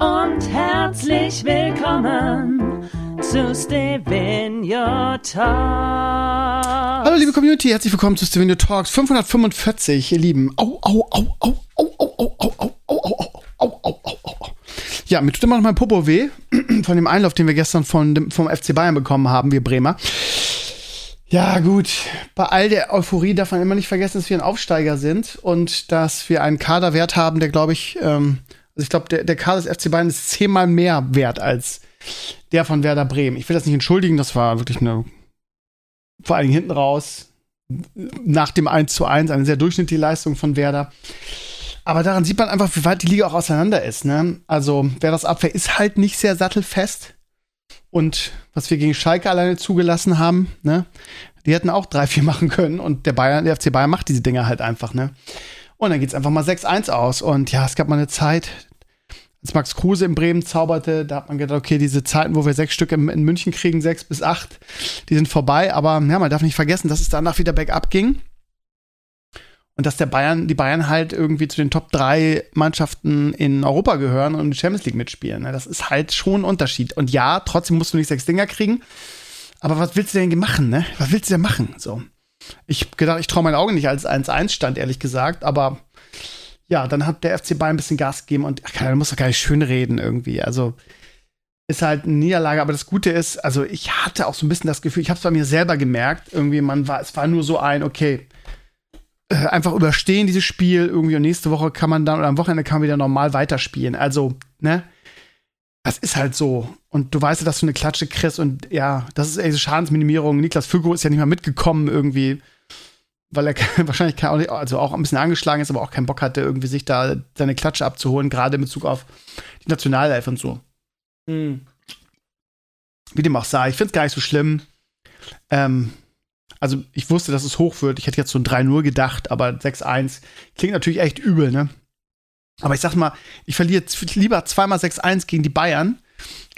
Und herzlich willkommen zu Stevenio Talks. Hallo liebe Community, herzlich willkommen zu Stevenio Talks 545, ihr Lieben. Au, au, au, au, au, au, au, au, au, au, au, au, au, au, au. Ja, mir tut immer noch mein Popo weh von dem Einlauf, den wir gestern von dem, vom FC Bayern bekommen haben, wir Bremer. Ja, gut. Bei all der Euphorie darf man immer nicht vergessen, dass wir ein Aufsteiger sind und dass wir einen Kaderwert haben, der, glaube ich, ähm, also ich glaube, der, der Kader des FC Bayern ist zehnmal mehr wert als der von Werder Bremen. Ich will das nicht entschuldigen, das war wirklich eine, vor allen Dingen hinten raus, nach dem 1 zu 1, eine sehr durchschnittliche Leistung von Werder. Aber daran sieht man einfach, wie weit die Liga auch auseinander ist. Ne? Also Werders Abwehr ist halt nicht sehr sattelfest. Und was wir gegen Schalke alleine zugelassen haben, ne, die hätten auch 3-4 machen können. Und der Bayern, der FC Bayern macht diese Dinger halt einfach, ne? Und dann geht's einfach mal 6-1 aus. Und ja, es gab mal eine Zeit, als Max Kruse in Bremen zauberte, da hat man gedacht, okay, diese Zeiten, wo wir sechs Stück in, München kriegen, sechs bis acht, die sind vorbei. Aber ja, man darf nicht vergessen, dass es danach wieder bergab ging. Und dass der Bayern, die Bayern halt irgendwie zu den Top 3 Mannschaften in Europa gehören und in die Champions League mitspielen. Ne? Das ist halt schon ein Unterschied. Und ja, trotzdem musst du nicht sechs Dinger kriegen. Aber was willst du denn machen, ne? Was willst du denn machen? So. Ich gedacht, ich traue meinen Augen nicht als 1-1 stand, ehrlich gesagt, aber ja, dann hat der FC Bayern ein bisschen Gas gegeben und ach, da muss doch gar nicht schön reden irgendwie. Also ist halt eine Niederlage, aber das Gute ist, also ich hatte auch so ein bisschen das Gefühl, ich habe es bei mir selber gemerkt, irgendwie man war, es war nur so ein, okay, äh, einfach überstehen dieses Spiel irgendwie und nächste Woche kann man dann oder am Wochenende kann man wieder normal weiterspielen. Also, ne? Das ist halt so. Und du weißt ja, dass du eine Klatsche kriegst und ja, das ist diese Schadensminimierung. Niklas Fügo ist ja nicht mal mitgekommen irgendwie weil er wahrscheinlich auch nicht, also auch ein bisschen angeschlagen ist, aber auch keinen Bock hatte, irgendwie sich da seine Klatsche abzuholen, gerade in Bezug auf die Nationalelf und so. Mhm. Wie dem auch sei, ich finde es gar nicht so schlimm. Ähm, also ich wusste, dass es hoch wird. Ich hätte jetzt so ein 3-0 gedacht, aber 6-1 klingt natürlich echt übel, ne? Aber ich sag mal, ich verliere lieber zweimal 6-1 gegen die Bayern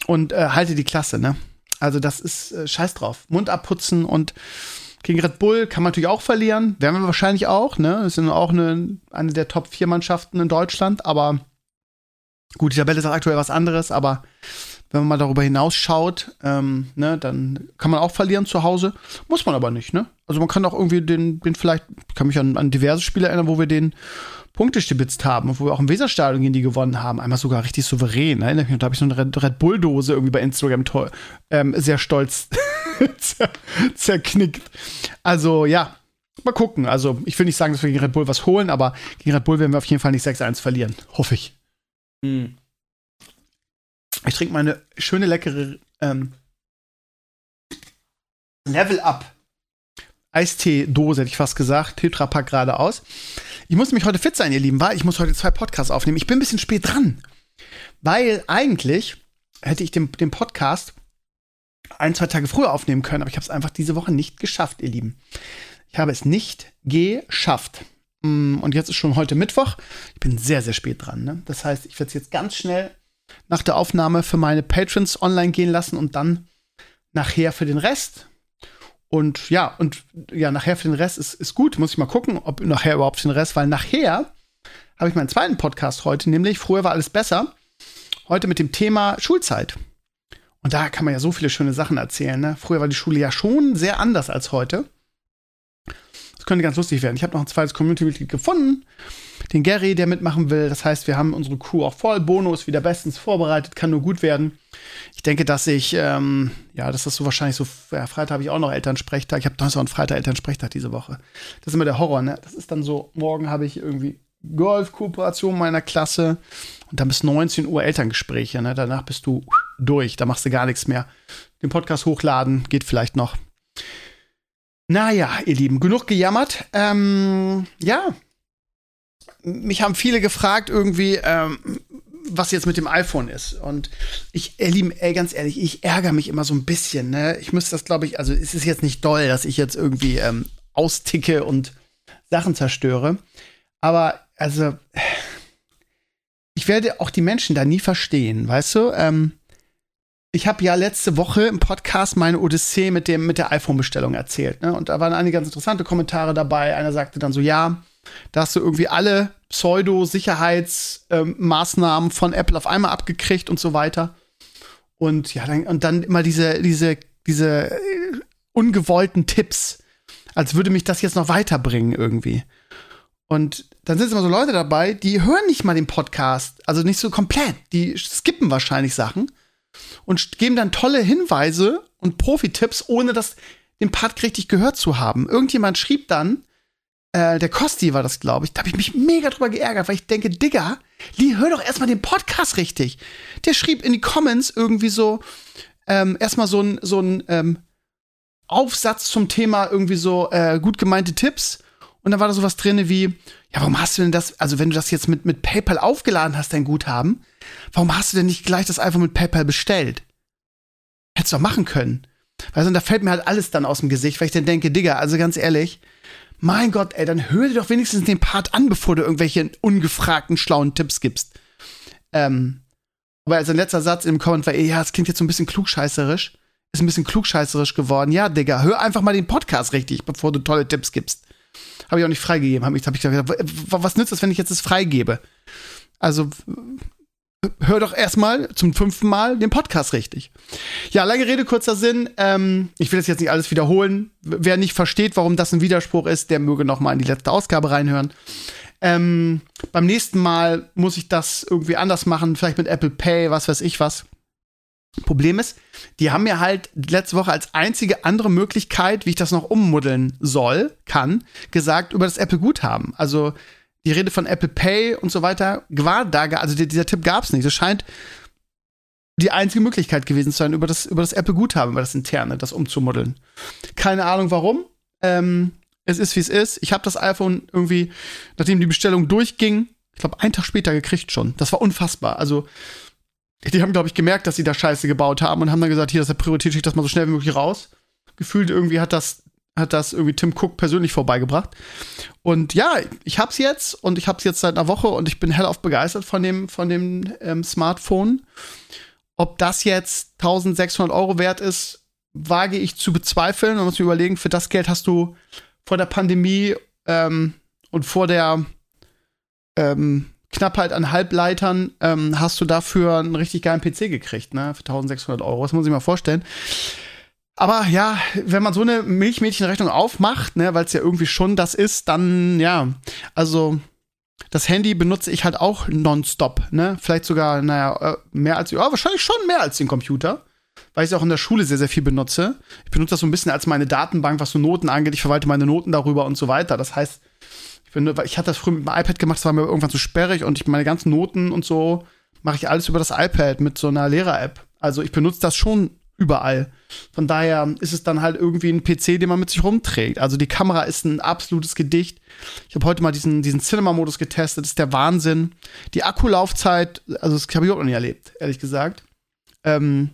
und äh, halte die Klasse, ne? Also das ist äh, scheiß drauf. Mund abputzen und gegen Red Bull kann man natürlich auch verlieren. Werden wir wahrscheinlich auch, ne? Das sind auch eine, eine der Top 4 Mannschaften in Deutschland, aber gut, die Tabelle ist aktuell was anderes, aber wenn man mal darüber hinausschaut, ähm, ne, dann kann man auch verlieren zu Hause. Muss man aber nicht, ne? Also man kann auch irgendwie den, den vielleicht, ich kann mich an, an diverse Spiele erinnern, wo wir den Punkte stibitzt haben wo wir auch im Weserstadion gegen die gewonnen haben. Einmal sogar richtig souverän. Ne? Da habe ich so eine Red, Bull-Dose irgendwie bei Instagram ähm, sehr stolz zer zerknickt. Also ja, mal gucken. Also ich will nicht sagen, dass wir gegen Red Bull was holen, aber gegen Red Bull werden wir auf jeden Fall nicht 6-1 verlieren. Hoffe ich. Hm. Ich trinke meine schöne, leckere ähm, Level Up Eistee-Dose, hätte ich fast gesagt. Tetrapack geradeaus. Ich muss mich heute fit sein, ihr Lieben, weil ich muss heute zwei Podcasts aufnehmen. Ich bin ein bisschen spät dran. Weil eigentlich hätte ich den, den Podcast ein, zwei Tage früher aufnehmen können, aber ich habe es einfach diese Woche nicht geschafft, ihr Lieben. Ich habe es nicht geschafft. Mm, und jetzt ist schon heute Mittwoch. Ich bin sehr, sehr spät dran. Ne? Das heißt, ich werde es jetzt ganz schnell nach der Aufnahme für meine Patrons online gehen lassen und dann nachher für den Rest. Und ja, und ja, nachher für den Rest ist, ist gut. Muss ich mal gucken, ob nachher überhaupt für den Rest, weil nachher habe ich meinen zweiten Podcast heute, nämlich Früher war alles besser. Heute mit dem Thema Schulzeit. Und da kann man ja so viele schöne Sachen erzählen. Ne? Früher war die Schule ja schon sehr anders als heute. Das könnte ganz lustig werden. Ich habe noch ein zweites Community-Mitglied gefunden, den Gary, der mitmachen will. Das heißt, wir haben unsere Crew auch voll. Bono ist wieder bestens vorbereitet, kann nur gut werden. Ich denke, dass ich, ähm, ja, das so wahrscheinlich so, ja, Freitag habe ich auch noch Elternsprechtag. Ich habe so einen Freitag Elternsprechtag diese Woche. Das ist immer der Horror, ne? Das ist dann so, morgen habe ich irgendwie Golf-Kooperation meiner Klasse und dann bis 19 Uhr Elterngespräche, ne? Danach bist du durch, da machst du gar nichts mehr. Den Podcast hochladen geht vielleicht noch. Naja, ihr Lieben, genug gejammert. Ähm, ja, mich haben viele gefragt, irgendwie, ähm, was jetzt mit dem iPhone ist. Und ich, ihr Lieben, ey, ganz ehrlich, ich ärgere mich immer so ein bisschen. Ne? Ich müsste das, glaube ich, also es ist jetzt nicht doll, dass ich jetzt irgendwie ähm, austicke und Sachen zerstöre. Aber also, ich werde auch die Menschen da nie verstehen, weißt du? Ähm, ich habe ja letzte Woche im Podcast meine Odyssee mit, dem, mit der iPhone-Bestellung erzählt. Ne? Und da waren einige ganz interessante Kommentare dabei. Einer sagte dann so, ja, da hast du irgendwie alle Pseudo-Sicherheitsmaßnahmen ähm, von Apple auf einmal abgekriegt und so weiter. Und ja, dann, und dann immer diese, diese, diese äh, ungewollten Tipps, als würde mich das jetzt noch weiterbringen irgendwie. Und dann sind immer so Leute dabei, die hören nicht mal den Podcast, also nicht so komplett, die skippen wahrscheinlich Sachen und geben dann tolle Hinweise und Profi-Tipps, ohne das den Part richtig gehört zu haben. Irgendjemand schrieb dann, äh, der Kosti war das, glaube ich, da habe ich mich mega drüber geärgert, weil ich denke, Digga, Lee, hör doch erstmal den Podcast richtig. Der schrieb in die Comments irgendwie so, ähm, erstmal so ein, so ein ähm, Aufsatz zum Thema irgendwie so äh, gut gemeinte Tipps. Und dann war da sowas drin wie, ja, warum hast du denn das, also wenn du das jetzt mit, mit PayPal aufgeladen hast, dein Guthaben, warum hast du denn nicht gleich das einfach mit PayPal bestellt? Hättest du doch machen können. Weißt du, da fällt mir halt alles dann aus dem Gesicht, weil ich dann denke, Digga, also ganz ehrlich, mein Gott, ey, dann hör dir doch wenigstens den Part an, bevor du irgendwelche ungefragten, schlauen Tipps gibst. Ähm, aber als ein letzter Satz im Comment war, ey, ja, es klingt jetzt so ein bisschen klugscheißerisch. Ist ein bisschen klugscheißerisch geworden. Ja, Digga, hör einfach mal den Podcast richtig, bevor du tolle Tipps gibst. Habe ich auch nicht freigegeben. Habe ich, hab ich gedacht, was nützt das, wenn ich jetzt das freigebe? Also, hör doch erstmal zum fünften Mal den Podcast richtig. Ja, lange Rede, kurzer Sinn. Ähm, ich will das jetzt nicht alles wiederholen. Wer nicht versteht, warum das ein Widerspruch ist, der möge noch mal in die letzte Ausgabe reinhören. Ähm, beim nächsten Mal muss ich das irgendwie anders machen, vielleicht mit Apple Pay, was weiß ich was. Problem ist, die haben mir halt letzte Woche als einzige andere Möglichkeit, wie ich das noch ummuddeln soll, kann, gesagt über das Apple Guthaben. Also die Rede von Apple Pay und so weiter war da, also dieser Tipp gab es nicht. Das scheint die einzige Möglichkeit gewesen zu sein, über das, über das Apple Guthaben, über das interne, das umzumoddeln. Keine Ahnung warum. Ähm, es ist, wie es ist. Ich habe das iPhone irgendwie, nachdem die Bestellung durchging, ich glaube, einen Tag später gekriegt schon. Das war unfassbar. Also, die haben, glaube ich, gemerkt, dass sie da Scheiße gebaut haben und haben dann gesagt, hier, das ist der Priorität, schickt das mal so schnell wie möglich raus. Gefühlt irgendwie hat das hat das irgendwie Tim Cook persönlich vorbeigebracht. Und ja, ich hab's jetzt und ich hab's jetzt seit einer Woche und ich bin hellauf begeistert von dem, von dem ähm, Smartphone. Ob das jetzt 1600 Euro wert ist, wage ich zu bezweifeln. Man muss mir überlegen, für das Geld hast du vor der Pandemie ähm, und vor der ähm, Knappheit an Halbleitern ähm, hast du dafür einen richtig geilen PC gekriegt, ne? Für 1600 Euro. Das muss ich mal vorstellen. Aber ja, wenn man so eine Milchmädchenrechnung aufmacht, ne, weil es ja irgendwie schon das ist, dann ja, also das Handy benutze ich halt auch nonstop, ne? Vielleicht sogar, naja, äh, mehr als, ja, wahrscheinlich schon mehr als den Computer, weil ich es auch in der Schule sehr, sehr viel benutze. Ich benutze das so ein bisschen als meine Datenbank, was so Noten angeht. Ich verwalte meine Noten darüber und so weiter. Das heißt, ich, bin, ich hatte das früher mit dem iPad gemacht, das war mir irgendwann zu sperrig und ich meine ganzen Noten und so mache ich alles über das iPad mit so einer Lehrer-App. Also ich benutze das schon überall. Von daher ist es dann halt irgendwie ein PC, den man mit sich rumträgt. Also die Kamera ist ein absolutes Gedicht. Ich habe heute mal diesen, diesen Cinema-Modus getestet, ist der Wahnsinn. Die Akkulaufzeit, also das habe ich auch noch nie erlebt, ehrlich gesagt. Ähm,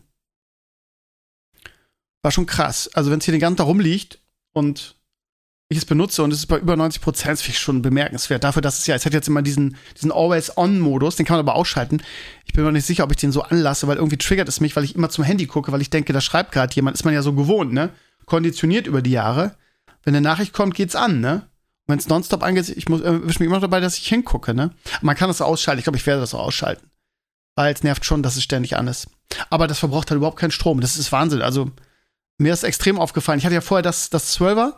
war schon krass. Also wenn es hier den ganzen Tag rumliegt und ich es benutze und es ist bei über 90 Prozent, schon bemerkenswert. Dafür, dass es ja, es hat jetzt immer diesen, diesen Always-On-Modus, den kann man aber ausschalten. Ich bin mir nicht sicher, ob ich den so anlasse, weil irgendwie triggert es mich, weil ich immer zum Handy gucke, weil ich denke, da schreibt gerade jemand, ist man ja so gewohnt, ne? Konditioniert über die Jahre. Wenn eine Nachricht kommt, geht's an, ne? Wenn es nonstop angeht, ich muss, äh, mich immer dabei, dass ich hingucke, ne? Man kann das ausschalten. Ich glaube, ich werde das so ausschalten. Weil es nervt schon, dass es ständig an ist. Aber das verbraucht halt überhaupt keinen Strom. Das ist Wahnsinn. Also, mir ist extrem aufgefallen. Ich hatte ja vorher das, das 12er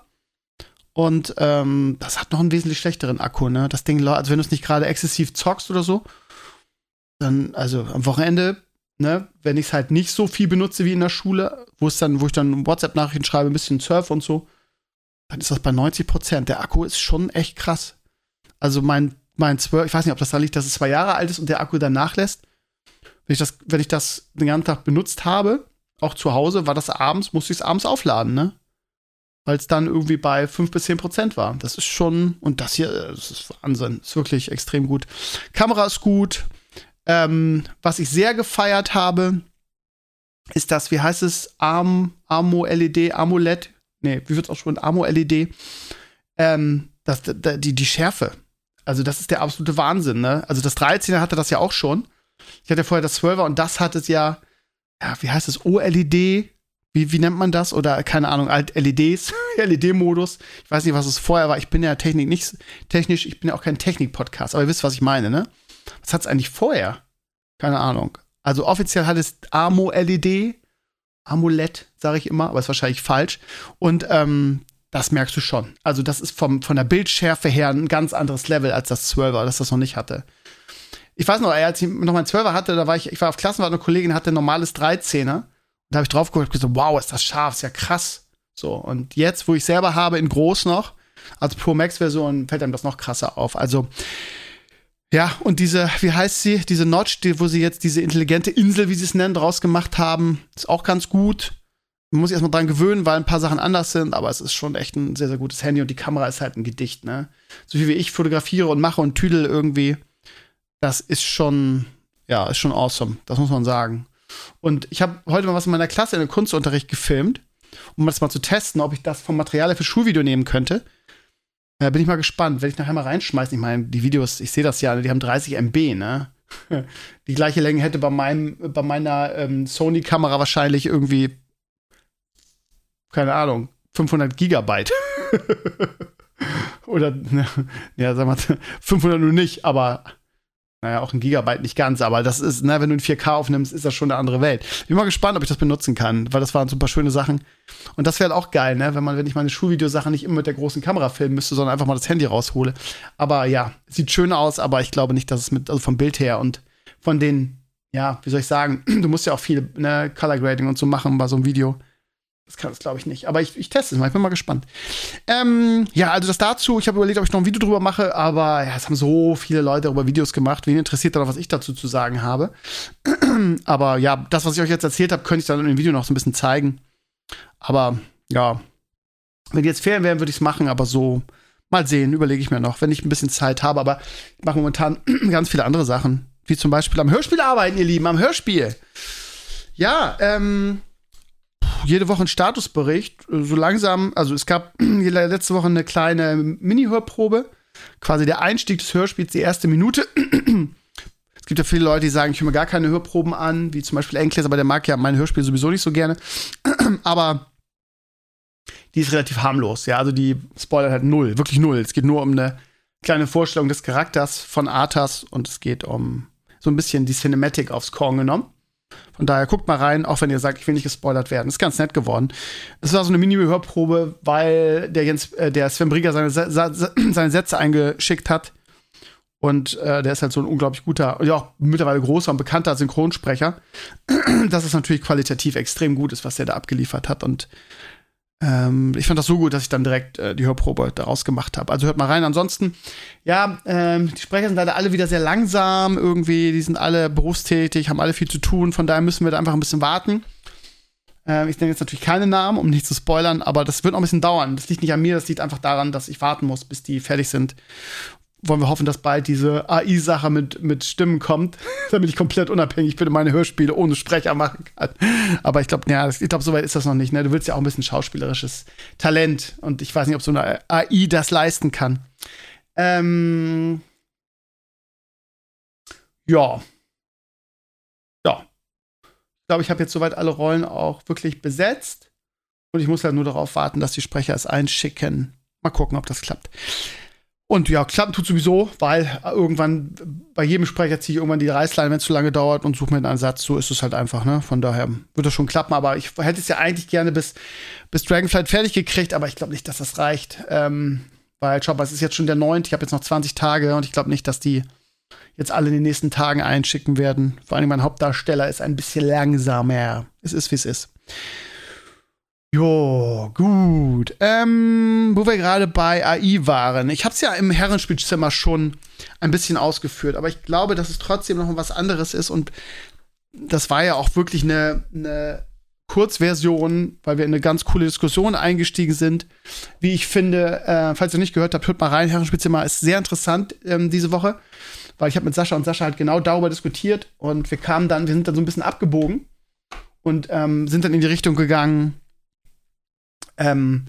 und ähm, das hat noch einen wesentlich schlechteren Akku, ne? Das Ding, also wenn du es nicht gerade exzessiv zockst oder so, dann, also am Wochenende, ne, wenn ich es halt nicht so viel benutze wie in der Schule, wo es dann, wo ich dann WhatsApp-Nachrichten schreibe, ein bisschen surf und so, dann ist das bei 90 Prozent. Der Akku ist schon echt krass. Also mein, mein 12, ich weiß nicht, ob das da liegt, dass es zwei Jahre alt ist und der Akku dann nachlässt. Wenn ich das, wenn ich das den ganzen Tag benutzt habe, auch zu Hause, war das abends, musste ich es abends aufladen, ne? Weil es dann irgendwie bei 5 bis 10 Prozent war. Das ist schon, und das hier, das ist Wahnsinn, ist wirklich extrem gut. Kamera ist gut. Ähm, was ich sehr gefeiert habe, ist das, wie heißt es, Arm, Armo LED, AMOLED, nee, wie wird es auch schon, Armo LED, ähm, das, die, die Schärfe. Also das ist der absolute Wahnsinn, ne? Also das 13er hatte das ja auch schon. Ich hatte vorher das 12er und das hat es ja, ja, wie heißt es, OLED, wie, wie nennt man das? Oder keine Ahnung, alt LEDs, LED-Modus. Ich weiß nicht, was es vorher war. Ich bin ja Technik nicht technisch, ich bin ja auch kein Technik-Podcast, aber ihr wisst, was ich meine, ne? Was hat es eigentlich vorher? Keine Ahnung. Also offiziell hat es AMO-LED, AMOLED, sage ich immer, aber ist wahrscheinlich falsch. Und ähm, das merkst du schon. Also, das ist vom, von der Bildschärfe her ein ganz anderes Level als das 12er, das das noch nicht hatte. Ich weiß noch, als ich noch mein 12er hatte, da war ich, ich war auf Klassenfahrt, eine Kollegin hatte ein normales 13er. Da habe ich drauf geguckt und gesagt, wow, ist das scharf, ist ja krass. So, und jetzt, wo ich selber habe, in groß noch, als Pro Max-Version, fällt einem das noch krasser auf. Also, ja, und diese, wie heißt sie, diese Notch, die, wo sie jetzt diese intelligente Insel, wie sie es nennen, draus gemacht haben, ist auch ganz gut. Man muss sich erstmal dran gewöhnen, weil ein paar Sachen anders sind, aber es ist schon echt ein sehr, sehr gutes Handy und die Kamera ist halt ein Gedicht, ne? So viel wie ich fotografiere und mache und tüdel irgendwie, das ist schon, ja, ist schon awesome. Das muss man sagen. Und ich habe heute mal was in meiner Klasse in einem Kunstunterricht gefilmt, um das mal zu testen, ob ich das vom Material für Schulvideo nehmen könnte. Da bin ich mal gespannt, wenn ich nachher mal reinschmeißen. Ich meine, die Videos, ich sehe das ja, die haben 30 MB, ne? Die gleiche Länge hätte bei meinem, bei meiner ähm, Sony-Kamera wahrscheinlich irgendwie, keine Ahnung, 500 Gigabyte. Oder, ne, ja, sag mal, 500 nur nicht, aber naja, auch ein Gigabyte nicht ganz, aber das ist, ne, wenn du in 4K aufnimmst, ist das schon eine andere Welt. Bin mal gespannt, ob ich das benutzen kann, weil das waren super schöne Sachen. Und das wäre halt auch geil, ne, wenn man, wenn ich meine Schulvideosachen nicht immer mit der großen Kamera filmen müsste, sondern einfach mal das Handy raushole. Aber ja, sieht schön aus, aber ich glaube nicht, dass es mit, also vom Bild her und von den, ja, wie soll ich sagen, du musst ja auch viel, ne, Color Grading und so machen bei so einem Video. Das kann es, glaube ich, nicht. Aber ich, ich teste es mal. Ich bin mal gespannt. Ähm, ja, also das dazu. Ich habe überlegt, ob ich noch ein Video drüber mache, aber ja, es haben so viele Leute darüber Videos gemacht. Wen interessiert dann was ich dazu zu sagen habe? aber ja, das, was ich euch jetzt erzählt habe, könnte ich dann in dem Video noch so ein bisschen zeigen. Aber ja, wenn jetzt Ferien wären, würde ich es machen, aber so mal sehen, überlege ich mir noch, wenn ich ein bisschen Zeit habe. Aber ich mache momentan ganz viele andere Sachen, wie zum Beispiel am Hörspiel arbeiten, ihr Lieben, am Hörspiel. Ja, ähm, jede Woche einen Statusbericht. So langsam, also es gab letzte Woche eine kleine Mini-Hörprobe. Quasi der Einstieg des Hörspiels, die erste Minute. es gibt ja viele Leute, die sagen, ich höre mir gar keine Hörproben an, wie zum Beispiel Enkles, aber der mag ja mein Hörspiel sowieso nicht so gerne. aber die ist relativ harmlos, ja. Also die spoilert halt null, wirklich null. Es geht nur um eine kleine Vorstellung des Charakters von Arthas und es geht um so ein bisschen die Cinematic aufs Korn genommen. Von daher guckt mal rein, auch wenn ihr sagt, ich will nicht gespoilert werden. Ist ganz nett geworden. Es war so eine Mini-Hörprobe, weil der Jens, äh, der Sven Brieger seine, seine Sätze eingeschickt hat. Und äh, der ist halt so ein unglaublich guter, ja auch mittlerweile großer und bekannter Synchronsprecher. dass es natürlich qualitativ extrem gut ist, was der da abgeliefert hat. Und ähm, ich fand das so gut, dass ich dann direkt äh, die Hörprobe daraus gemacht habe. Also hört mal rein. Ansonsten, ja, ähm, die Sprecher sind leider alle wieder sehr langsam irgendwie. Die sind alle berufstätig, haben alle viel zu tun. Von daher müssen wir da einfach ein bisschen warten. Ähm, ich nenne jetzt natürlich keine Namen, um nicht zu spoilern, aber das wird noch ein bisschen dauern. Das liegt nicht an mir, das liegt einfach daran, dass ich warten muss, bis die fertig sind wollen wir hoffen, dass bald diese AI-Sache mit, mit Stimmen kommt, damit ich komplett unabhängig bin und meine Hörspiele ohne Sprecher machen kann. Aber ich glaube, ja, ich glaube, soweit ist das noch nicht. Ne? Du willst ja auch ein bisschen schauspielerisches Talent und ich weiß nicht, ob so eine AI das leisten kann. Ähm ja. Ja. Ich glaube, ich habe jetzt soweit alle Rollen auch wirklich besetzt. Und ich muss halt nur darauf warten, dass die Sprecher es einschicken. Mal gucken, ob das klappt. Und ja, klappen tut sowieso, weil irgendwann bei jedem Sprecher ziehe ich irgendwann die Reißleine, wenn es zu lange dauert und suche mir einen Satz. So ist es halt einfach, ne? Von daher wird das schon klappen. Aber ich hätte es ja eigentlich gerne bis, bis Dragonflight fertig gekriegt, aber ich glaube nicht, dass das reicht. Ähm, weil, schau mal, es ist jetzt schon der 9. Ich habe jetzt noch 20 Tage und ich glaube nicht, dass die jetzt alle in den nächsten Tagen einschicken werden. Vor allem mein Hauptdarsteller ist ein bisschen langsamer. Es ist, wie es ist. Jo, gut. Ähm, wo wir gerade bei AI waren. Ich habe es ja im Herrenspielzimmer schon ein bisschen ausgeführt, aber ich glaube, dass es trotzdem noch was anderes ist und das war ja auch wirklich eine, eine Kurzversion, weil wir in eine ganz coole Diskussion eingestiegen sind. Wie ich finde, äh, falls ihr nicht gehört habt, hört mal rein. Herrenspielzimmer ist sehr interessant ähm, diese Woche, weil ich habe mit Sascha und Sascha halt genau darüber diskutiert und wir kamen dann, wir sind dann so ein bisschen abgebogen und ähm, sind dann in die Richtung gegangen, ähm,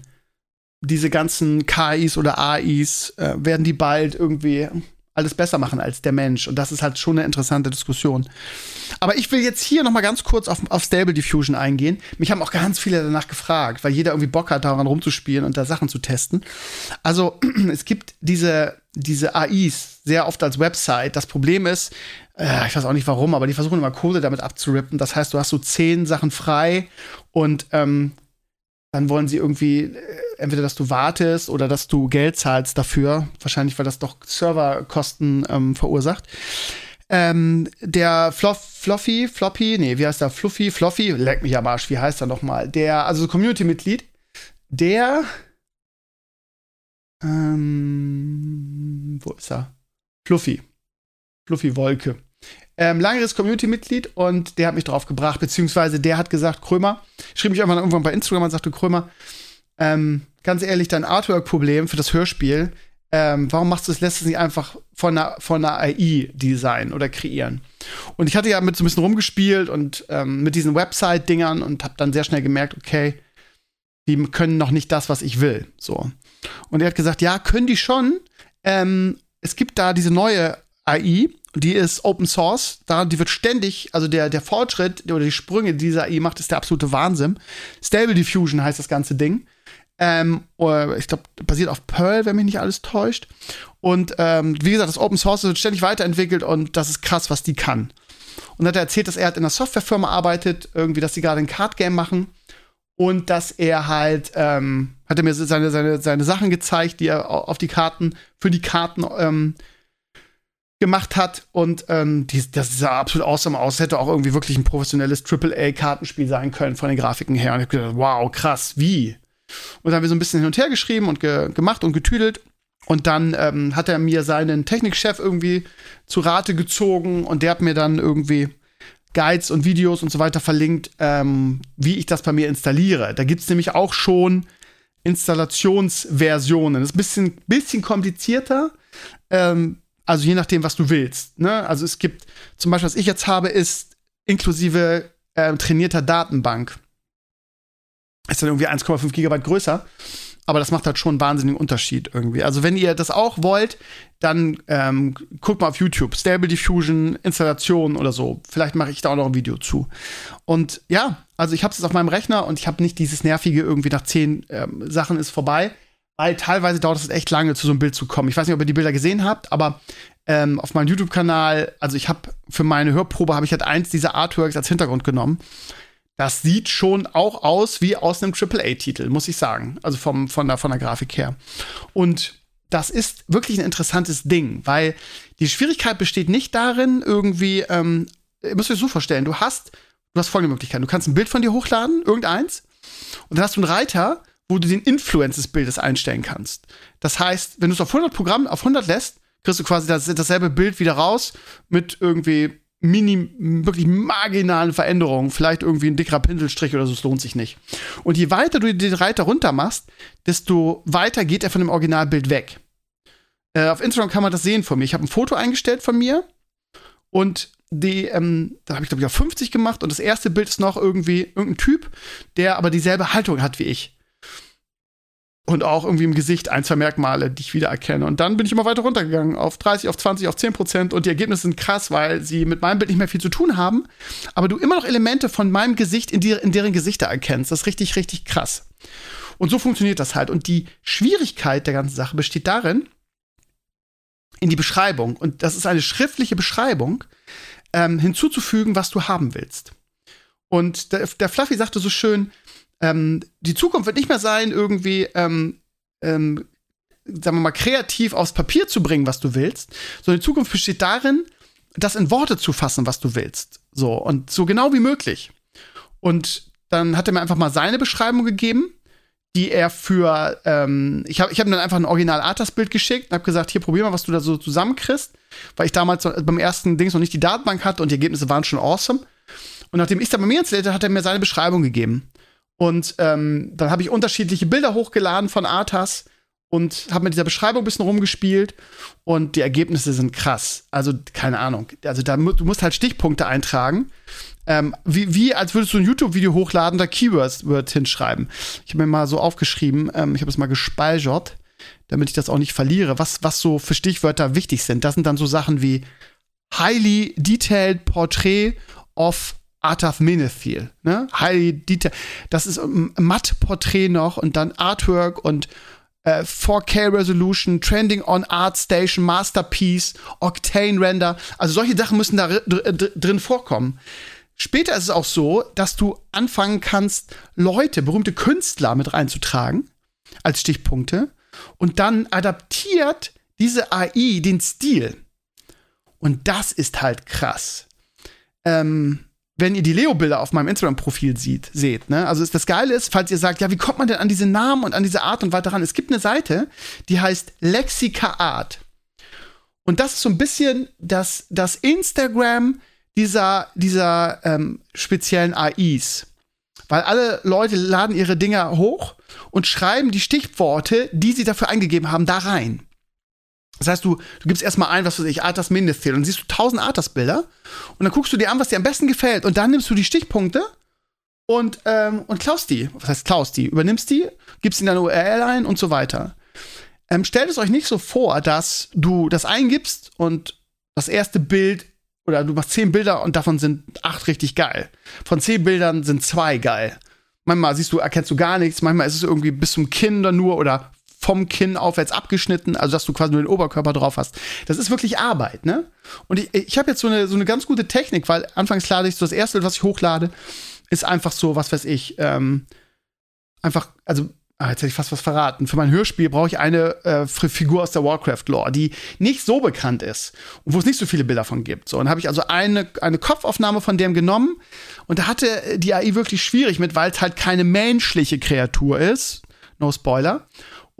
diese ganzen KIs oder AIs, äh, werden die bald irgendwie alles besser machen als der Mensch. Und das ist halt schon eine interessante Diskussion. Aber ich will jetzt hier noch mal ganz kurz auf, auf Stable Diffusion eingehen. Mich haben auch ganz viele danach gefragt, weil jeder irgendwie Bock hat, daran rumzuspielen und da Sachen zu testen. Also es gibt diese, diese AIs sehr oft als Website. Das Problem ist, äh, ich weiß auch nicht warum, aber die versuchen immer Kohle damit abzurippen. Das heißt, du hast so zehn Sachen frei und ähm, dann wollen sie irgendwie äh, entweder, dass du wartest oder dass du Geld zahlst dafür. Wahrscheinlich, weil das doch Serverkosten ähm, verursacht. Ähm, der Fluff, Fluffy, Floppy, nee, wie heißt der? Fluffy, Fluffy, leck mich am Arsch, wie heißt er nochmal? Der, also Community-Mitglied, der, ähm, wo ist er? Fluffy. Fluffy Wolke. Ähm, langeres Community-Mitglied und der hat mich drauf gebracht, beziehungsweise der hat gesagt, Krömer, schrieb mich einfach irgendwann bei Instagram und sagte, Krömer, ähm, ganz ehrlich, dein Artwork-Problem für das Hörspiel, ähm, warum machst du es, lässt es nicht einfach von einer, von einer AI designen oder kreieren? Und ich hatte ja mit so ein bisschen rumgespielt und ähm, mit diesen Website-Dingern und habe dann sehr schnell gemerkt, okay, die können noch nicht das, was ich will. So. Und er hat gesagt, ja, können die schon. Ähm, es gibt da diese neue AI, die ist Open Source, da, die wird ständig, also der, der Fortschritt oder die Sprünge, die diese AI macht, ist der absolute Wahnsinn. Stable Diffusion heißt das ganze Ding. Ähm, ich glaube, basiert auf Perl, wenn mich nicht alles täuscht. Und ähm, wie gesagt, das Open Source wird ständig weiterentwickelt und das ist krass, was die kann. Und hat er erzählt, dass er halt in einer Softwarefirma arbeitet, irgendwie, dass sie gerade ein Card-Game machen und dass er halt, ähm, hat er mir seine, seine, seine Sachen gezeigt, die er auf die Karten, für die Karten ähm, gemacht hat und ähm, die, das sah absolut awesome aus. Hätte auch irgendwie wirklich ein professionelles AAA-Kartenspiel sein können von den Grafiken her. Und ich gedacht, wow, krass, wie? Und dann haben wir so ein bisschen hin und her geschrieben und ge gemacht und getüdelt. Und dann ähm, hat er mir seinen Technikchef irgendwie zu Rate gezogen und der hat mir dann irgendwie Guides und Videos und so weiter verlinkt, ähm, wie ich das bei mir installiere. Da gibt es nämlich auch schon Installationsversionen. Das ist ein bisschen, bisschen komplizierter. Ähm, also je nachdem, was du willst. Ne? Also es gibt zum Beispiel, was ich jetzt habe, ist inklusive äh, trainierter Datenbank. Ist dann irgendwie 1,5 Gigabyte größer. Aber das macht halt schon einen wahnsinnigen Unterschied irgendwie. Also wenn ihr das auch wollt, dann ähm, guckt mal auf YouTube. Stable Diffusion, Installation oder so. Vielleicht mache ich da auch noch ein Video zu. Und ja, also ich habe es auf meinem Rechner und ich habe nicht dieses nervige irgendwie nach zehn ähm, Sachen ist vorbei weil teilweise dauert es echt lange, zu so einem Bild zu kommen. Ich weiß nicht, ob ihr die Bilder gesehen habt, aber ähm, auf meinem YouTube-Kanal, also ich habe für meine Hörprobe habe ich halt eins dieser Artworks als Hintergrund genommen. Das sieht schon auch aus wie aus einem AAA-Titel, muss ich sagen. Also vom, von, der, von der Grafik her. Und das ist wirklich ein interessantes Ding, weil die Schwierigkeit besteht nicht darin, irgendwie, ähm, ihr müsst euch so vorstellen, du hast, du hast folgende Möglichkeiten. Du kannst ein Bild von dir hochladen, irgendeins, und dann hast du einen Reiter, wo du den Influence des Bildes einstellen kannst. Das heißt, wenn du es auf 100 Programm, auf 100 lässt, kriegst du quasi das, dasselbe Bild wieder raus mit irgendwie mini, wirklich marginalen Veränderungen. Vielleicht irgendwie ein dickerer Pinselstrich oder so, es lohnt sich nicht. Und je weiter du den Reiter runter machst, desto weiter geht er von dem Originalbild weg. Äh, auf Instagram kann man das sehen von mir. Ich habe ein Foto eingestellt von mir und die, ähm, da habe ich glaube ich auf 50 gemacht und das erste Bild ist noch irgendwie irgendein Typ, der aber dieselbe Haltung hat wie ich und auch irgendwie im Gesicht ein, zwei Merkmale, die ich wiedererkenne. Und dann bin ich immer weiter runtergegangen auf 30, auf 20, auf 10 Prozent und die Ergebnisse sind krass, weil sie mit meinem Bild nicht mehr viel zu tun haben, aber du immer noch Elemente von meinem Gesicht in, die, in deren Gesichter erkennst. Das ist richtig, richtig krass. Und so funktioniert das halt. Und die Schwierigkeit der ganzen Sache besteht darin, in die Beschreibung, und das ist eine schriftliche Beschreibung, ähm, hinzuzufügen, was du haben willst. Und der, der Fluffy sagte so schön, ähm, die Zukunft wird nicht mehr sein, irgendwie, ähm, ähm, sagen wir mal, kreativ aufs Papier zu bringen, was du willst, sondern die Zukunft besteht darin, das in Worte zu fassen, was du willst. So, und so genau wie möglich. Und dann hat er mir einfach mal seine Beschreibung gegeben, die er für, ähm, ich habe ich hab ihm dann einfach ein Original-Artas-Bild geschickt und habe gesagt, hier, probier mal, was du da so zusammenkriegst, weil ich damals beim ersten Dings noch nicht die Datenbank hatte und die Ergebnisse waren schon awesome. Und nachdem ich es dann bei mir installiert hat er mir seine Beschreibung gegeben. Und ähm, dann habe ich unterschiedliche Bilder hochgeladen von Arthas und habe mit dieser Beschreibung ein bisschen rumgespielt und die Ergebnisse sind krass. Also keine Ahnung. Also da, du musst halt Stichpunkte eintragen. Ähm, wie, wie als würdest du ein YouTube-Video hochladen, da Keywords hinschreiben. Ich habe mir mal so aufgeschrieben, ähm, ich habe es mal gespeichert, damit ich das auch nicht verliere, was, was so für Stichwörter wichtig sind. Das sind dann so Sachen wie highly detailed portrait of Artath Menethil, ne? Highly detailed. Das ist ein Matt-Porträt noch und dann Artwork und äh, 4K Resolution, Trending on Art Station, Masterpiece, Octane Render. Also solche Sachen müssen da drin vorkommen. Später ist es auch so, dass du anfangen kannst, Leute, berühmte Künstler mit reinzutragen als Stichpunkte und dann adaptiert diese AI den Stil. Und das ist halt krass. Ähm, wenn ihr die Leo-Bilder auf meinem Instagram-Profil seht, seht, ne? Also das Geile ist, falls ihr sagt, ja, wie kommt man denn an diese Namen und an diese Art und weiter ran? Es gibt eine Seite, die heißt Lexica Art. Und das ist so ein bisschen das, das Instagram dieser, dieser ähm, speziellen AIs. Weil alle Leute laden ihre Dinger hoch und schreiben die Stichworte, die sie dafür eingegeben haben, da rein. Das heißt, du, du gibst erstmal ein, was weiß ich, Arthas Mindestil, und dann siehst du tausend Arthas-Bilder und dann guckst du dir an, was dir am besten gefällt und dann nimmst du die Stichpunkte und, ähm, und klaust die. Was heißt klaust die? Übernimmst die, gibst in deine URL ein und so weiter. Ähm, stellt es euch nicht so vor, dass du das eingibst und das erste Bild oder du machst zehn Bilder und davon sind acht richtig geil. Von zehn Bildern sind zwei geil. Manchmal siehst du, erkennst du gar nichts, manchmal ist es irgendwie bis zum Kinn oder nur oder vom Kinn aufwärts abgeschnitten, also dass du quasi nur den Oberkörper drauf hast. Das ist wirklich Arbeit, ne? Und ich, ich habe jetzt so eine, so eine ganz gute Technik, weil anfangs lade ich so das erste, was ich hochlade, ist einfach so, was weiß ich, ähm, einfach, also Ah, jetzt hätte ich fast was verraten. Für mein Hörspiel brauche ich eine äh, Figur aus der Warcraft-Lore, die nicht so bekannt ist und wo es nicht so viele Bilder von gibt. So, und habe ich also eine, eine Kopfaufnahme von dem genommen und da hatte die AI wirklich schwierig mit, weil es halt keine menschliche Kreatur ist. No Spoiler.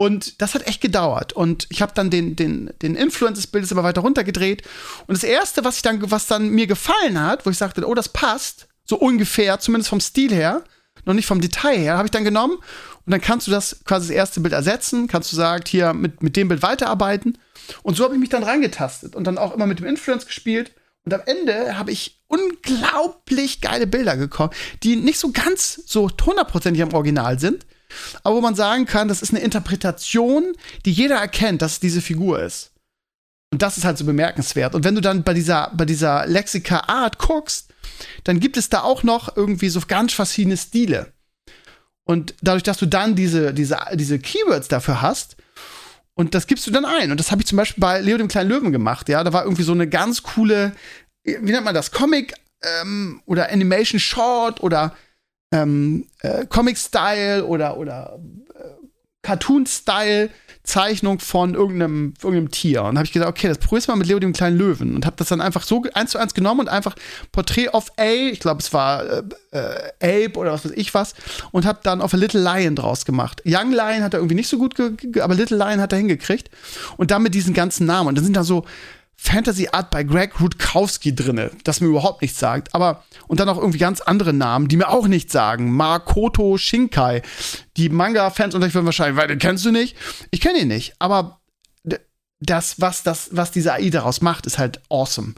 Und das hat echt gedauert. Und ich habe dann den, den, den Influence des Bildes immer weiter runtergedreht. Und das erste, was ich dann, was dann mir gefallen hat, wo ich sagte, oh, das passt, so ungefähr, zumindest vom Stil her, noch nicht vom Detail her, habe ich dann genommen. Und dann kannst du das quasi das erste Bild ersetzen, kannst du sagen, hier mit, mit dem Bild weiterarbeiten. Und so habe ich mich dann reingetastet und dann auch immer mit dem Influence gespielt. Und am Ende habe ich unglaublich geile Bilder gekommen, die nicht so ganz so hundertprozentig am Original sind, aber wo man sagen kann, das ist eine Interpretation, die jeder erkennt, dass es diese Figur ist. Und das ist halt so bemerkenswert. Und wenn du dann bei dieser, bei dieser Lexika Art guckst, dann gibt es da auch noch irgendwie so ganz verschiedene Stile. Und dadurch, dass du dann diese, diese, diese Keywords dafür hast, und das gibst du dann ein. Und das habe ich zum Beispiel bei Leo dem kleinen Löwen gemacht. Ja, da war irgendwie so eine ganz coole, wie nennt man das, Comic ähm, oder Animation Short oder ähm, äh, Comic-Style oder, oder äh, Cartoon-Style Zeichnung von irgendeinem, irgendeinem Tier. Und habe ich gesagt, okay, das probier's mal mit Leo dem kleinen Löwen. Und habe das dann einfach so eins zu eins genommen und einfach Portrait of A, ich glaube, es war äh, äh, Ape oder was weiß ich was, und habe dann auf a Little Lion draus gemacht. Young Lion hat er irgendwie nicht so gut, aber Little Lion hat er hingekriegt. Und dann mit diesen ganzen Namen. Und dann sind da so Fantasy Art bei Greg Rutkowski drinne, das mir überhaupt nichts sagt. Aber und dann auch irgendwie ganz andere Namen, die mir auch nichts sagen. Makoto Shinkai. Die Manga-Fans unter euch würden wahrscheinlich, weil den kennst du nicht. Ich kenne ihn nicht, aber das, was, das, was diese AI daraus macht, ist halt awesome.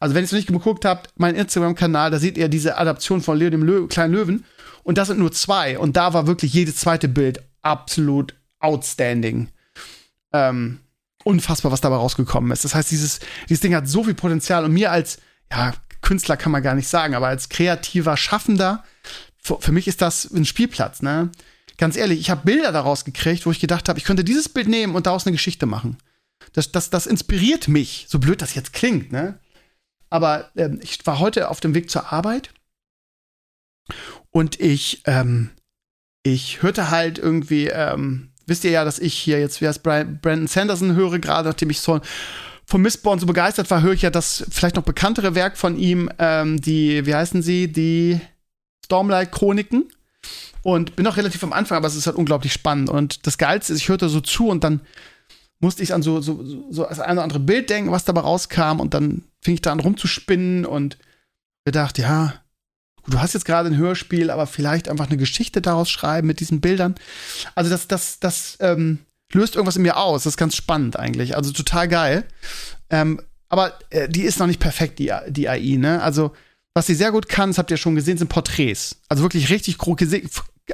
Also, wenn ihr es noch nicht geguckt habt, mein Instagram-Kanal, da seht ihr diese Adaption von Leo dem Lö kleinen Löwen. Und das sind nur zwei. Und da war wirklich jedes zweite Bild absolut outstanding. Ähm, unfassbar, was dabei rausgekommen ist. Das heißt, dieses, dieses Ding hat so viel Potenzial und mir als, ja, Künstler kann man gar nicht sagen, aber als kreativer Schaffender, für, für mich ist das ein Spielplatz, ne? Ganz ehrlich, ich habe Bilder daraus gekriegt, wo ich gedacht habe, ich könnte dieses Bild nehmen und daraus eine Geschichte machen. Das, das, das inspiriert mich, so blöd das jetzt klingt, ne? Aber ähm, ich war heute auf dem Weg zur Arbeit und ich, ähm, ich hörte halt irgendwie ähm, wisst ihr ja, dass ich hier jetzt, wie heißt Brandon Sanderson höre, gerade nachdem ich so vom Mistborn so begeistert war, höre ich ja das vielleicht noch bekanntere Werk von ihm, ähm, die, wie heißen sie, die Stormlight-Chroniken. Und bin noch relativ am Anfang, aber es ist halt unglaublich spannend. Und das Geilste ist, ich hörte so zu und dann musste ich an so, so, so das eine oder andere Bild denken, was dabei rauskam. Und dann fing ich da an rumzuspinnen und gedacht, ja, du hast jetzt gerade ein Hörspiel, aber vielleicht einfach eine Geschichte daraus schreiben mit diesen Bildern. Also das, das, das ähm, löst irgendwas in mir aus. Das ist ganz spannend eigentlich. Also total geil. Ähm, aber äh, die ist noch nicht perfekt, die, die AI, ne? Also, was sie sehr gut kann, das habt ihr schon gesehen, sind Porträts. Also wirklich richtig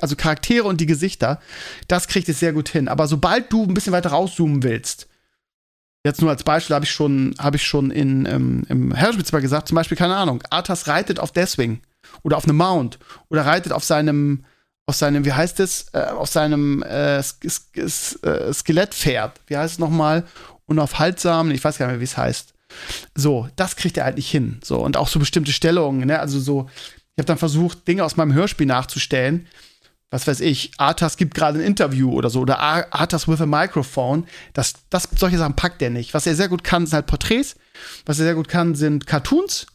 also Charaktere und die Gesichter. Das kriegt es sehr gut hin. Aber sobald du ein bisschen weiter rauszoomen willst, Jetzt nur als Beispiel habe ich schon, habe ich schon in, ähm, im Herrenspitzbar gesagt, zum Beispiel, keine Ahnung, Arthas reitet auf Deathwing oder auf einem Mount oder reitet auf seinem, auf seinem, wie heißt es, äh, auf seinem äh, äh, Skelettpferd, wie heißt es nochmal, und auf Haltsamen, ich weiß gar nicht mehr, wie es heißt. So, das kriegt er halt nicht hin. So, und auch so bestimmte Stellungen, ne? Also so, ich habe dann versucht, Dinge aus meinem Hörspiel nachzustellen, was weiß ich, Arthas gibt gerade ein Interview oder so, oder Arthas with a Microphone. Das, das, solche Sachen packt er nicht. Was er sehr gut kann, sind halt Porträts. Was er sehr gut kann, sind Cartoons.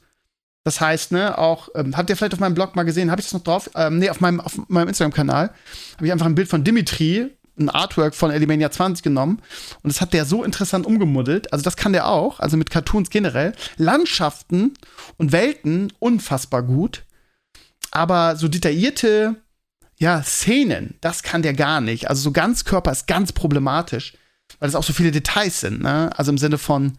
Das heißt, ne, auch, ähm, habt ihr vielleicht auf meinem Blog mal gesehen, habe ich das noch drauf? Ähm, nee, auf meinem, auf meinem Instagram-Kanal habe ich einfach ein Bild von Dimitri, ein Artwork von Elimania 20 genommen und das hat der so interessant umgemuddelt. Also das kann der auch, also mit Cartoons generell. Landschaften und Welten unfassbar gut. Aber so detaillierte ja, Szenen, das kann der gar nicht. Also so ganz Körper ist ganz problematisch, weil es auch so viele Details sind, ne? Also im Sinne von,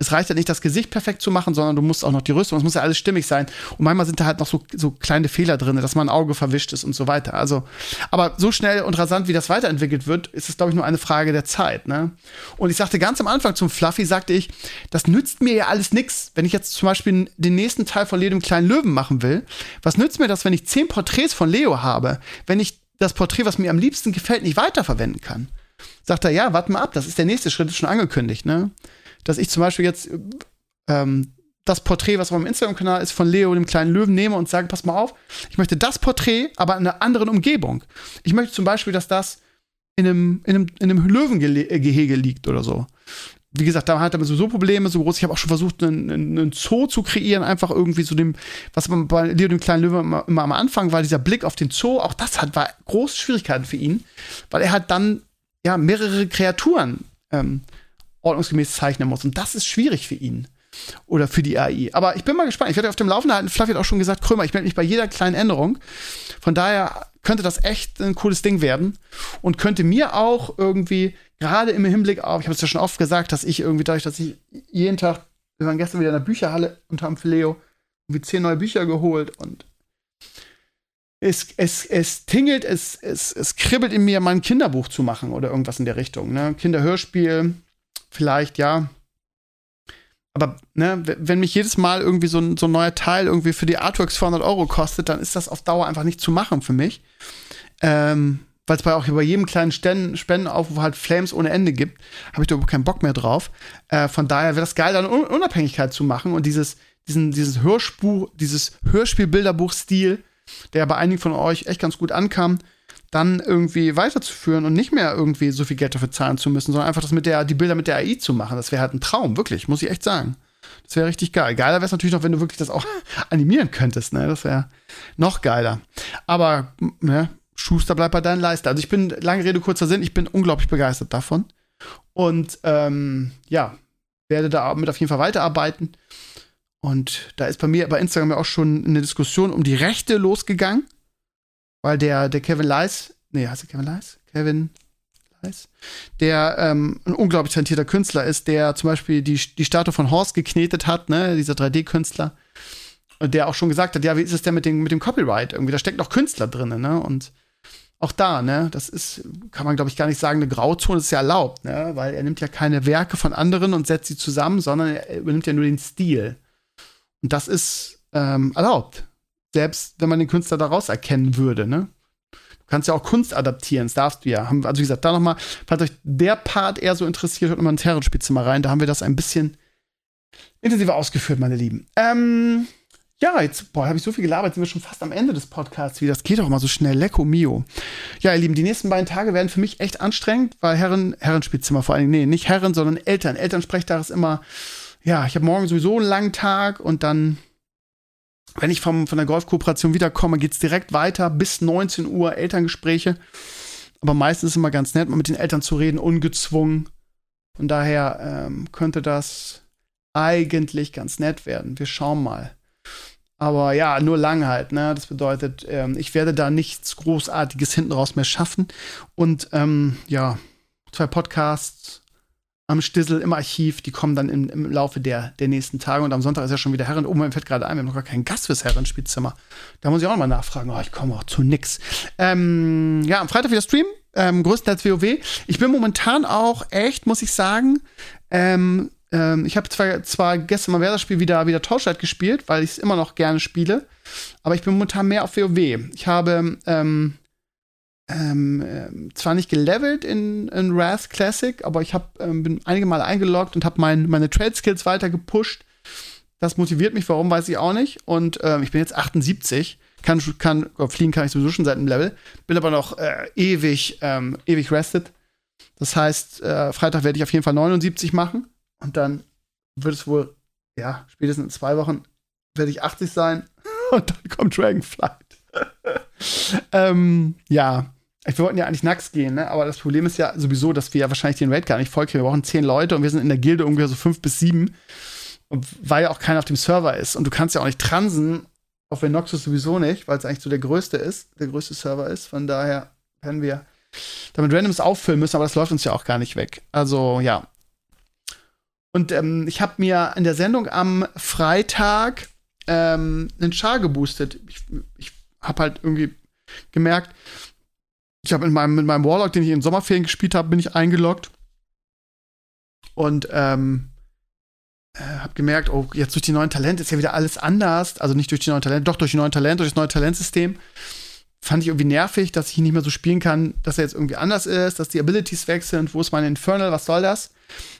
es reicht ja nicht, das Gesicht perfekt zu machen, sondern du musst auch noch die Rüstung, es muss ja alles stimmig sein. Und manchmal sind da halt noch so, so kleine Fehler drin, dass mein Auge verwischt ist und so weiter. Also, aber so schnell und rasant, wie das weiterentwickelt wird, ist es, glaube ich, nur eine Frage der Zeit. Ne? Und ich sagte ganz am Anfang zum Fluffy, sagte ich, das nützt mir ja alles nichts. Wenn ich jetzt zum Beispiel den nächsten Teil von Leo dem kleinen Löwen machen will, was nützt mir das, wenn ich zehn Porträts von Leo habe, wenn ich das Porträt, was mir am liebsten gefällt, nicht weiterverwenden kann? Sagt er, ja, warte mal ab, das ist der nächste Schritt, ist schon angekündigt, ne? Dass ich zum Beispiel jetzt ähm, das Porträt, was auf meinem Instagram-Kanal ist, von Leo, dem kleinen Löwen, nehme und sage, pass mal auf, ich möchte das Porträt, aber in einer anderen Umgebung. Ich möchte zum Beispiel, dass das in einem, in einem, in einem Löwengehege liegt oder so. Wie gesagt, da hat er sowieso Probleme, so groß. Ich habe auch schon versucht, einen, einen, Zoo zu kreieren, einfach irgendwie so dem, was man bei Leo, dem kleinen Löwen immer, immer am Anfang war, dieser Blick auf den Zoo, auch das hat, war große Schwierigkeiten für ihn, weil er halt dann ja mehrere Kreaturen ähm, ordnungsgemäß zeichnen muss. Und das ist schwierig für ihn. Oder für die AI. Aber ich bin mal gespannt. Ich werde auf dem Laufenden halten. Fluffy hat auch schon gesagt, Krömer, ich melde mich bei jeder kleinen Änderung. Von daher könnte das echt ein cooles Ding werden. Und könnte mir auch irgendwie, gerade im Hinblick auf, ich habe es ja schon oft gesagt, dass ich irgendwie dadurch, dass ich jeden Tag, wir waren gestern wieder in der Bücherhalle und haben für Leo irgendwie zehn neue Bücher geholt und es, es, es tingelt, es, es, es kribbelt in mir, mal ein Kinderbuch zu machen oder irgendwas in der Richtung. Ne? Kinderhörspiel, vielleicht, ja. Aber ne, wenn mich jedes Mal irgendwie so ein, so ein neuer Teil irgendwie für die Artworks 200 Euro kostet, dann ist das auf Dauer einfach nicht zu machen für mich. Ähm, weil es bei auch über jedem kleinen Sten Spendenaufruf halt Flames ohne Ende gibt, habe ich da überhaupt keinen Bock mehr drauf. Äh, von daher wäre das geil, dann Un Unabhängigkeit zu machen und dieses, diesen, dieses Hörspur, dieses Hörspielbilderbuch-Stil, der bei einigen von euch echt ganz gut ankam, dann irgendwie weiterzuführen und nicht mehr irgendwie so viel Geld dafür zahlen zu müssen, sondern einfach das mit der, die Bilder mit der AI zu machen. Das wäre halt ein Traum, wirklich, muss ich echt sagen. Das wäre richtig geil. Geiler wäre es natürlich noch, wenn du wirklich das auch animieren könntest, ne? Das wäre noch geiler. Aber, ne, Schuster bleibt bei deinen Leisten. Also ich bin, lange Rede, kurzer Sinn, ich bin unglaublich begeistert davon. Und ähm, ja, werde da mit auf jeden Fall weiterarbeiten. Und da ist bei mir bei Instagram ja auch schon eine Diskussion um die Rechte losgegangen weil der, der Kevin Leis, nee, heißt er Kevin Leis? Kevin Leis? Der ähm, ein unglaublich talentierter Künstler ist, der zum Beispiel die, die Statue von Horst geknetet hat, ne, dieser 3D-Künstler. Und der auch schon gesagt hat, ja, wie ist es denn mit dem, mit dem Copyright? Irgendwie, da steckt noch Künstler drin, ne? Und auch da, ne, das ist, kann man, glaube ich, gar nicht sagen, eine Grauzone ist ja erlaubt, ne? Weil er nimmt ja keine Werke von anderen und setzt sie zusammen, sondern er übernimmt ja nur den Stil. Und das ist ähm, erlaubt. Selbst wenn man den Künstler daraus erkennen würde, ne? Du kannst ja auch Kunst adaptieren, das darfst du ja. Also wie gesagt, da nochmal, falls euch der Part eher so interessiert, hört mal ins Herrenspielzimmer rein, da haben wir das ein bisschen intensiver ausgeführt, meine Lieben. Ähm, ja, jetzt, boah, habe ich so viel gelabert, sind wir schon fast am Ende des Podcasts, wie das geht doch mal so schnell. Lecco mio. Ja, ihr Lieben, die nächsten beiden Tage werden für mich echt anstrengend, weil Herren, Herrenspielzimmer vor allen Dingen, nee, nicht Herren, sondern Eltern. Elternsprechtag ist immer, ja, ich habe morgen sowieso einen langen Tag und dann wenn ich vom, von der Golfkooperation wiederkomme, geht es direkt weiter bis 19 Uhr Elterngespräche. Aber meistens ist es immer ganz nett, mal mit den Eltern zu reden, ungezwungen. Von daher ähm, könnte das eigentlich ganz nett werden. Wir schauen mal. Aber ja, nur lang halt, ne? Das bedeutet, ähm, ich werde da nichts Großartiges hinten raus mehr schaffen. Und ähm, ja, zwei Podcasts am Stissel im Archiv, die kommen dann im, im Laufe der, der nächsten Tage. Und am Sonntag ist ja schon wieder Herren. Oh, mir fällt gerade ein, wir haben noch gar keinen Gast fürs Herrenspielzimmer. Da muss ich auch noch mal nachfragen. Oh, ich komme auch zu nix. Ähm, ja, am Freitag wieder Stream. Ähm, größtenteils WoW. Ich bin momentan auch echt, muss ich sagen, ähm, ähm, ich habe zwar, zwar gestern mal das Spiel wieder, wieder Torchlight gespielt, weil ich es immer noch gerne spiele, aber ich bin momentan mehr auf WoW. Ich habe ähm, ähm, ähm, zwar nicht gelevelt in, in Wrath Classic, aber ich hab, ähm, bin einige Mal eingeloggt und habe mein, meine Trade Skills weiter gepusht. Das motiviert mich, warum weiß ich auch nicht. Und ähm, ich bin jetzt 78, kann, kann fliegen kann ich sowieso schon seit einem Level, bin aber noch äh, ewig, ähm, ewig rested. Das heißt, äh, Freitag werde ich auf jeden Fall 79 machen. Und dann wird es wohl, ja, spätestens in zwei Wochen werde ich 80 sein. Und dann kommt Dragonflight. ähm, ja. Wir wollten ja eigentlich nackt gehen, ne? aber das Problem ist ja sowieso, dass wir ja wahrscheinlich den Raid gar nicht vollkriegen. Wir brauchen zehn Leute und wir sind in der Gilde ungefähr so fünf bis sieben, weil ja auch keiner auf dem Server ist. Und du kannst ja auch nicht transen, auf Venoxus sowieso nicht, weil es eigentlich so der größte ist, der größte Server ist. Von daher werden wir damit Randoms auffüllen müssen, aber das läuft uns ja auch gar nicht weg. Also ja, und ähm, ich habe mir in der Sendung am Freitag ähm, einen Char geboostet. Ich, ich habe halt irgendwie gemerkt, ich habe in meinem, mit meinem Warlock, den ich in Sommerferien gespielt habe, bin ich eingeloggt. Und ähm, äh, habe gemerkt, oh, jetzt durch die neuen Talente ist ja wieder alles anders. Also nicht durch die neuen Talente, doch durch die neuen Talente, durch das neue Talentsystem. Fand ich irgendwie nervig, dass ich ihn nicht mehr so spielen kann, dass er jetzt irgendwie anders ist, dass die Abilities wechseln. Wo ist mein Infernal? Was soll das?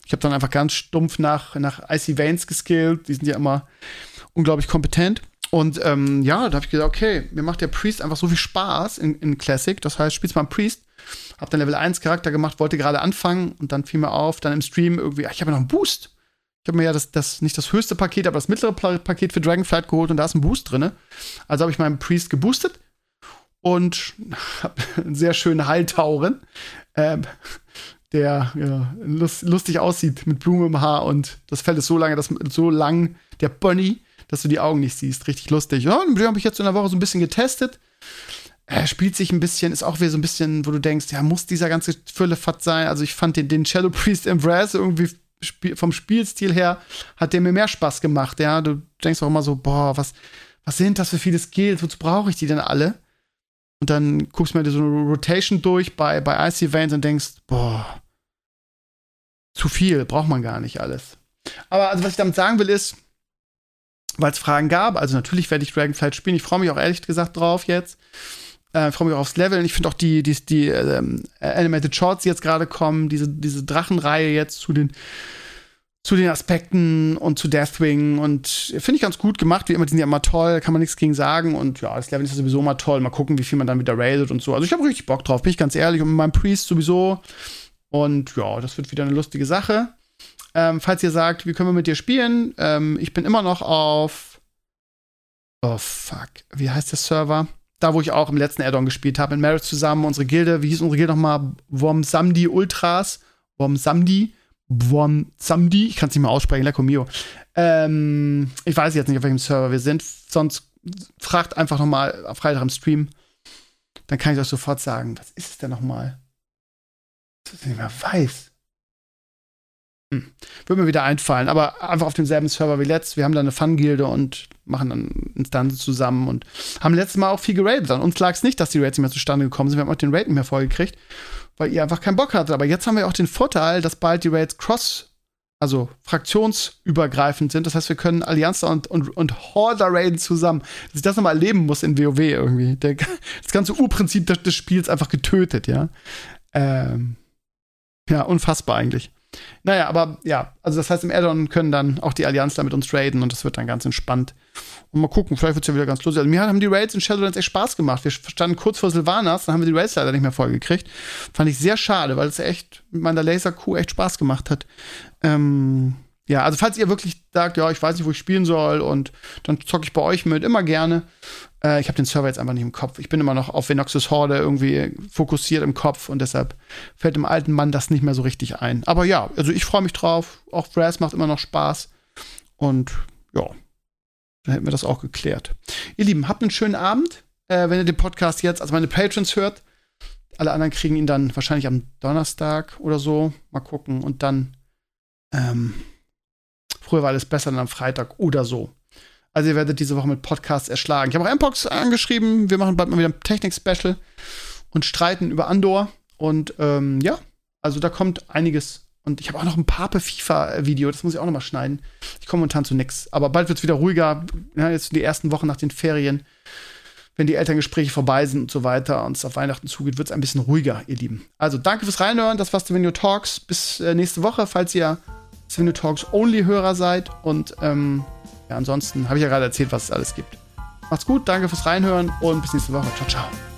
Ich habe dann einfach ganz stumpf nach, nach Icy Veins geskillt. Die sind ja immer unglaublich kompetent. Und ähm, ja, da habe ich gedacht, okay, mir macht der Priest einfach so viel Spaß in, in Classic. Das heißt, spielst mal einen Priest. Hab dann Level 1 Charakter gemacht, wollte gerade anfangen und dann fiel mir auf, dann im Stream irgendwie, ach, ich habe ja noch einen Boost. Ich habe mir ja das, das, nicht das höchste Paket, aber das mittlere Paket für Dragonflight geholt und da ist ein Boost drin. Also habe ich meinen Priest geboostet und habe einen sehr schönen Heiltauren. Ähm, der ja, lustig aussieht mit Blume im Haar und das Fell ist so lange, dass, so lang, der Bunny, dass du die Augen nicht siehst. Richtig lustig. Ja, den habe ich jetzt in der Woche so ein bisschen getestet. Er spielt sich ein bisschen, ist auch wieder so ein bisschen, wo du denkst, ja, muss dieser ganze Füllefatt sein. Also ich fand den, den Shadow Priest Embrace irgendwie vom Spielstil her hat der mir mehr Spaß gemacht. Ja, du denkst auch immer so, boah, was, was sind das für viele Skills? Wozu brauche ich die denn alle? Und dann guckst du mir so eine Rotation durch bei, bei Icy Veins und denkst, boah, zu viel, braucht man gar nicht alles. Aber also, was ich damit sagen will, ist, weil es Fragen gab, also natürlich werde ich Dragonflight spielen. Ich freue mich auch ehrlich gesagt drauf jetzt. Äh, freue mich auch aufs Level. Und ich finde auch die, die, die ähm, Animated Shorts, die jetzt gerade kommen, diese, diese Drachenreihe jetzt zu den zu den Aspekten und zu Deathwing und finde ich ganz gut gemacht, wie immer, die sind ja immer toll, kann man nichts gegen sagen und ja, das Level ist ja sowieso immer toll, mal gucken, wie viel man dann wieder raidet und so. Also ich habe richtig Bock drauf, bin ich ganz ehrlich und mit meinem Priest sowieso und ja, das wird wieder eine lustige Sache. Ähm, falls ihr sagt, wie können wir mit dir spielen, ähm, ich bin immer noch auf oh fuck, wie heißt der Server? Da, wo ich auch im letzten Addon gespielt habe, in Marriage zusammen, unsere Gilde, wie hieß unsere Gilde nochmal? Wom Samdi Ultras, Wom Samdi Buon Samdi, ich kann es nicht mehr aussprechen, Lecco Mio. Ähm, ich weiß jetzt nicht, auf welchem Server wir sind. Sonst fragt einfach noch mal auf Freitag im Stream. Dann kann ich euch sofort sagen, was ist es denn noch mal? Das ich nicht mehr weiß. Hm. Würde mir wieder einfallen, aber einfach auf demselben Server wie letzt. Wir haben da eine Fun-Gilde und machen dann Instanzen zusammen und haben letztes Mal auch viel geradet. An uns lag es nicht, dass die Raids nicht mehr zustande gekommen sind. Wir haben auch den Raid nicht mehr vollgekriegt weil ihr einfach keinen Bock hattet. Aber jetzt haben wir auch den Vorteil, dass bald die Raids cross, also fraktionsübergreifend sind. Das heißt, wir können Allianz und, und, und Horder raiden zusammen. Dass ich das nochmal erleben muss in WoW irgendwie. Der, das ganze Urprinzip des, des Spiels einfach getötet, ja. Ähm, ja, unfassbar eigentlich. Naja, aber ja, also das heißt, im Addon können dann auch die Allianzler mit uns raiden und das wird dann ganz entspannt. Und mal gucken, vielleicht wird es ja wieder ganz lustig. Also mir haben die Raids in Shadowlands echt Spaß gemacht. Wir standen kurz vor Sylvanas, dann haben wir die Raids leider nicht mehr vollgekriegt. Fand ich sehr schade, weil es echt mit meiner Laser-Crew echt Spaß gemacht hat. Ähm, ja, also falls ihr wirklich sagt, ja, ich weiß nicht, wo ich spielen soll und dann zocke ich bei euch mit, immer gerne. Äh, ich habe den Server jetzt einfach nicht im Kopf. Ich bin immer noch auf Venoxus Horde irgendwie fokussiert im Kopf und deshalb fällt dem alten Mann das nicht mehr so richtig ein. Aber ja, also ich freue mich drauf. Auch Brass macht immer noch Spaß. Und ja, Dann hätten wir das auch geklärt. Ihr Lieben, habt einen schönen Abend. Äh, wenn ihr den Podcast jetzt, also meine Patrons hört, alle anderen kriegen ihn dann wahrscheinlich am Donnerstag oder so. Mal gucken. Und dann, ähm, früher war alles besser, dann am Freitag oder so. Also ihr werdet diese Woche mit Podcasts erschlagen. Ich habe auch Mpox angeschrieben. Wir machen bald mal wieder ein Technik-Special und streiten über Andor. Und ähm, ja, also da kommt einiges. Und ich habe auch noch ein Pape-FIFA-Video, das muss ich auch noch mal schneiden. Ich komme momentan zu nix. Aber bald wird es wieder ruhiger. Ja, jetzt die ersten Wochen nach den Ferien, wenn die Elterngespräche vorbei sind und so weiter und es auf Weihnachten zugeht, wird es ein bisschen ruhiger, ihr Lieben. Also danke fürs Reinhören. Das war's Video Talks. Bis äh, nächste Woche, falls ihr Video Talks Only-Hörer seid. Und ähm, ja, ansonsten habe ich ja gerade erzählt, was es alles gibt. Macht's gut, danke fürs Reinhören und bis nächste Woche. Ciao, ciao.